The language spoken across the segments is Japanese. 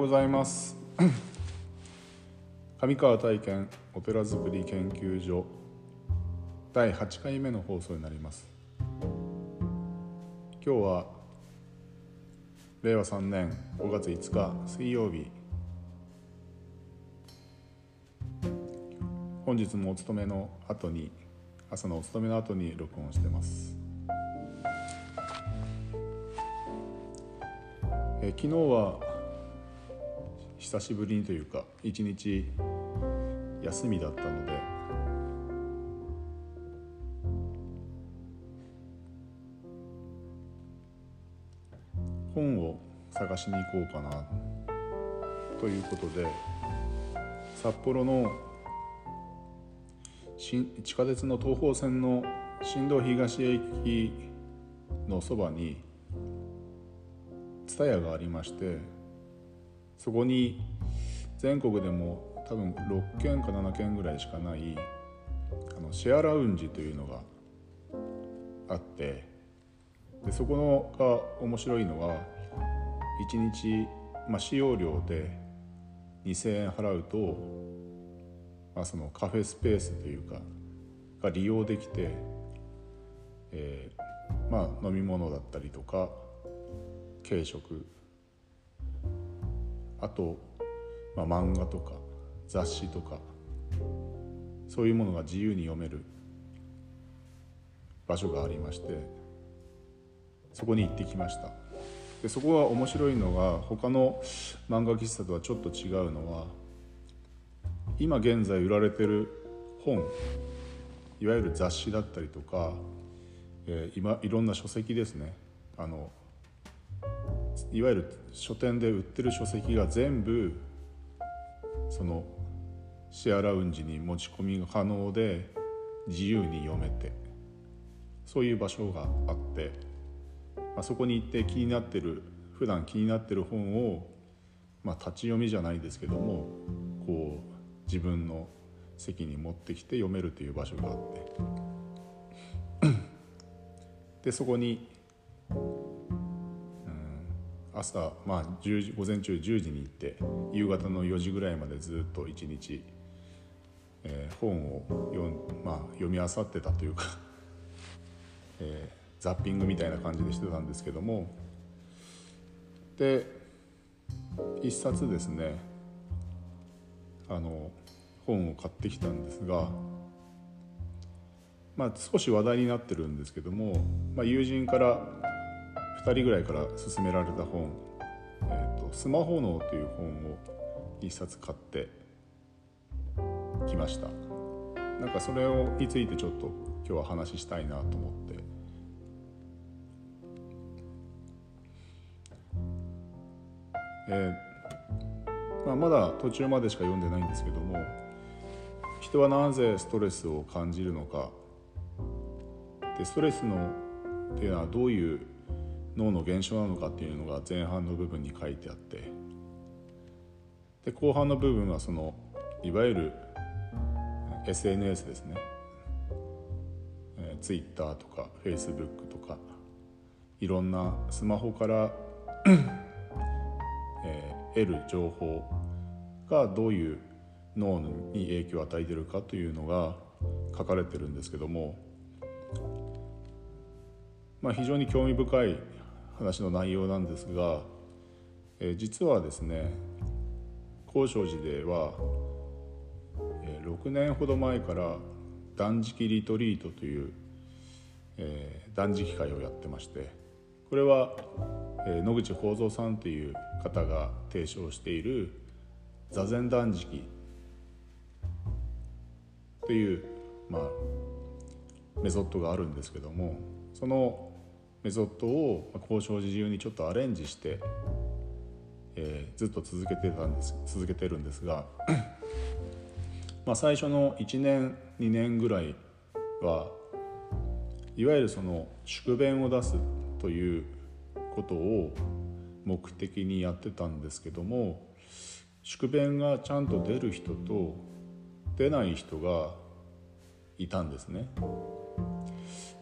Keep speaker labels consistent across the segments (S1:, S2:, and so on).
S1: ございます。上川体験オペラ作り研究所第8回目の放送になります。今日は令和3年5月5日水曜日。本日もお勤めの後に朝のお勤めの後に録音してます。え昨日は久しぶりにというか一日休みだったので。本を探しに行こうかな。ということで札幌の地下鉄の東方線の新道東駅のそばに蔦屋がありましてそこに全国でも多分6軒か7軒ぐらいしかないあのシェアラウンジというのがあってでそこのが面白いのは1日、まあ、使用料で2,000円払うと、まあ、そのカフェスペースというかが利用できて、えー、まあ飲み物だったりとか軽食あと、まあ、漫画とか雑誌とかそういうものが自由に読める場所がありましてそこに行ってきました。でそこが面白いのが他の漫画喫茶とはちょっと違うのは今現在売られてる本いわゆる雑誌だったりとか、えー、今いろんな書籍ですね。あのいわゆる書店で売ってる書籍が全部そのシェアラウンジに持ち込みが可能で自由に読めてそういう場所があって、まあ、そこに行って気になってる普段気になってる本を、まあ、立ち読みじゃないですけどもこう自分の席に持ってきて読めるという場所があって。でそこに朝、まあ、10時午前中10時に行って夕方の4時ぐらいまでずっと一日、えー、本を読,、まあ、読み漁ってたというか えー、ザッピングみたいな感じでしてたんですけどもで一冊ですねあの本を買ってきたんですが、まあ、少し話題になってるんですけども、まあ、友人から2人ぐらいから勧められた本「えーと、スマホ脳」という本を1冊買ってきました。なんかそれをについてちょっと今日は話したいなと思って。えー、まあ、まだ途中までしか読んでないんですけども人はなぜストレスを感じるのか。でストレスのっていうのはどういう脳の現象なのかっていうのが前半の部分に書いてあってで後半の部分はそのいわゆる SNS ですね、えー、Twitter とか Facebook とかいろんなスマホから えー、得る情報がどういう脳に影響を与えてるかというのが書かれてるんですけども、まあ、非常に興味深い話の内容なんですが、え、実はですね高尚寺では、えー、6年ほど前から断食リトリートという、え、断食会をやってましてこれは、え、野口宝蔵さんという方が提唱している座禅断食という、まあ、メソッドがあるんですけどもそのメソッドを交渉時流にちょっとアレンジして、えー、ずっと続けてたんです続けてるんですが まあ最初の1年2年ぐらいはいわゆるその宿便を出すということを目的にやってたんですけども宿便がちゃんと出る人と出ない人がいたんですね。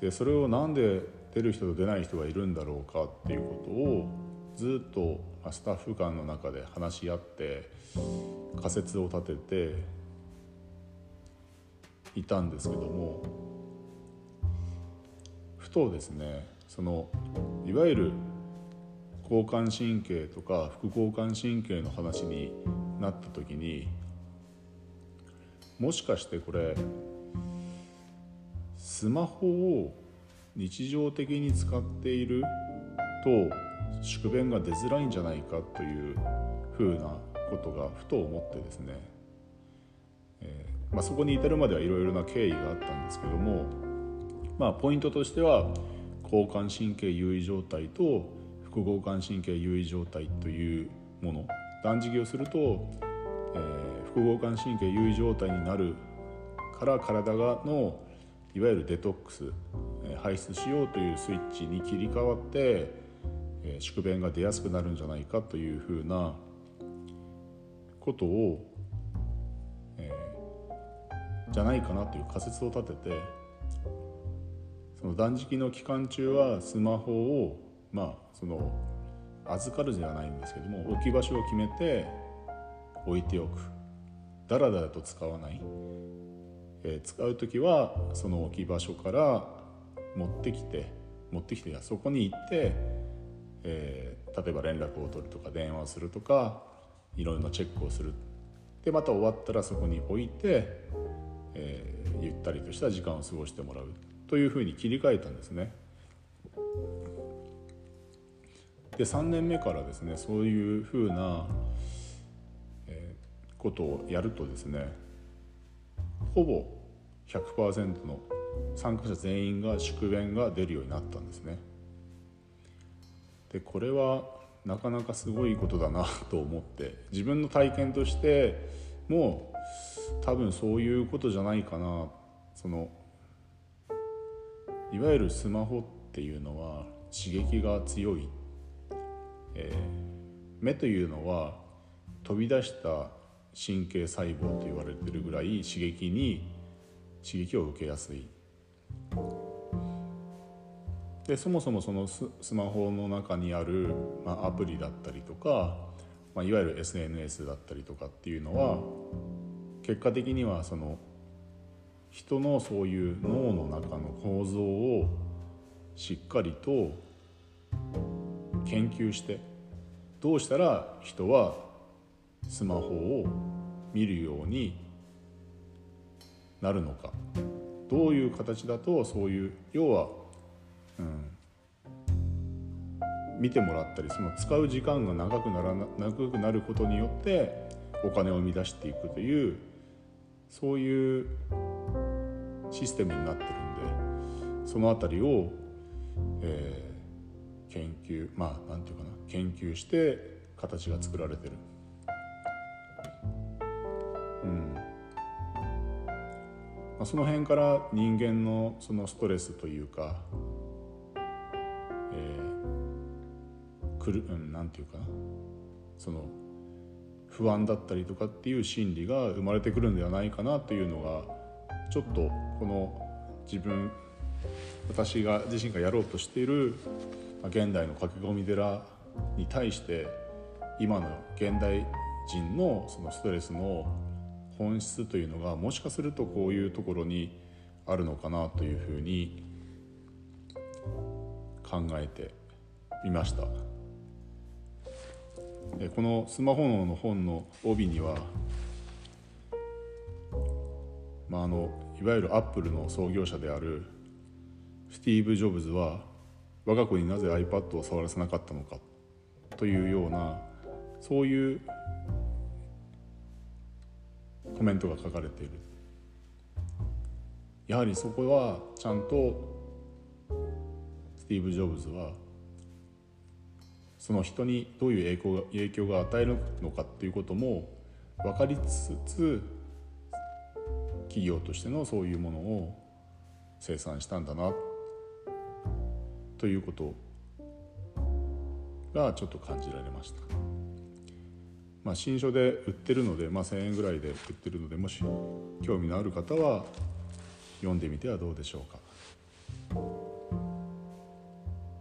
S1: でそれをなんで出る人と出ない人がいるんだろうかっていうことをずっとスタッフ間の中で話し合って仮説を立てていたんですけどもふとですねそのいわゆる交感神経とか副交感神経の話になった時にもしかしてこれスマホを日常的に使っていると宿便が出づらいんじゃないかというふうなことがふと思ってですね、えー、まあ、そこに至るまではいろいろな経緯があったんですけども、まあ、ポイントとしては交感神経優位状態と副交感神経優位状態というもの。断食をすると、えー、副交感神経優位状態になるから体がのいわゆるデトックス。排出しようというスイッチに切り替わって宿便が出やすくなるんじゃないかというふうなことを、えー、じゃないかなという仮説を立ててその断食の期間中はスマホをまあその預かるじゃないんですけども置き場所を決めて置いておく。だらだらと使わない。えー、使う時はその置き場所から持ってきて持ってきてそこに行って、えー、例えば連絡を取るとか電話をするとかいろいろなチェックをするでまた終わったらそこに置いて、えー、ゆったりとした時間を過ごしてもらうというふうに切り替えたんですね。で3年目からですねそういうふうな、えー、ことをやるとですねほぼ100%の参加者全員が宿便が出るようになったんですね。でこれはなかなかすごいことだなと思って自分の体験としても多分そういうことじゃないかな。そのいわゆるスマホっていうのは刺激が強い、えー、目というのは飛び出した神経細胞と言われてるぐらい刺激に刺激を受けやすい。でそもそもそのスマホの中にある、まあ、アプリだったりとか、まあ、いわゆる SNS だったりとかっていうのは結果的にはその人のそういう脳の中の構造をしっかりと研究してどうしたら人はスマホを見るようになるのか。どういう形だとそういう要は、うん、見てもらったりその使う時間が長くならな長くなることによってお金を生み出していくというそういうシステムになってるんでその辺りを、えー、研究まあ何て言うかな研究して形が作られてる。うんまあ、その辺から人間のそのストレスというか、えー、くる、うん、なんていうかな。その不安だったりとかっていう心理が生まれてくるんではないかなというのがちょっとこの自分私が自身がやろうとしている現代の駆け込み寺に対して今の現代人のそのストレスの本質というのがもしかするとこういうところにあるのかなというふうに考えてみました。このスマホの本の帯には、まあ、あのいわゆるアップルの創業者であるスティーブ・ジョブズは我が子になぜ iPad を触らせなかったのかというようなそういうコメントが書かれているやはりそこはちゃんとスティーブ・ジョブズはその人にどういう影響が影響が与えるのかっていうことも分かりつつ企業としてのそういうものを生産したんだなということがちょっと感じられました。まあ、新書で売ってるので、まあ、1,000円ぐらいで売ってるのでもし興味のある方は読んでみてはどうでしょうか。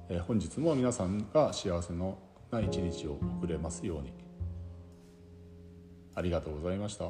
S1: え、本日も皆さんが幸せのな一日を送れますようにありがとうございました。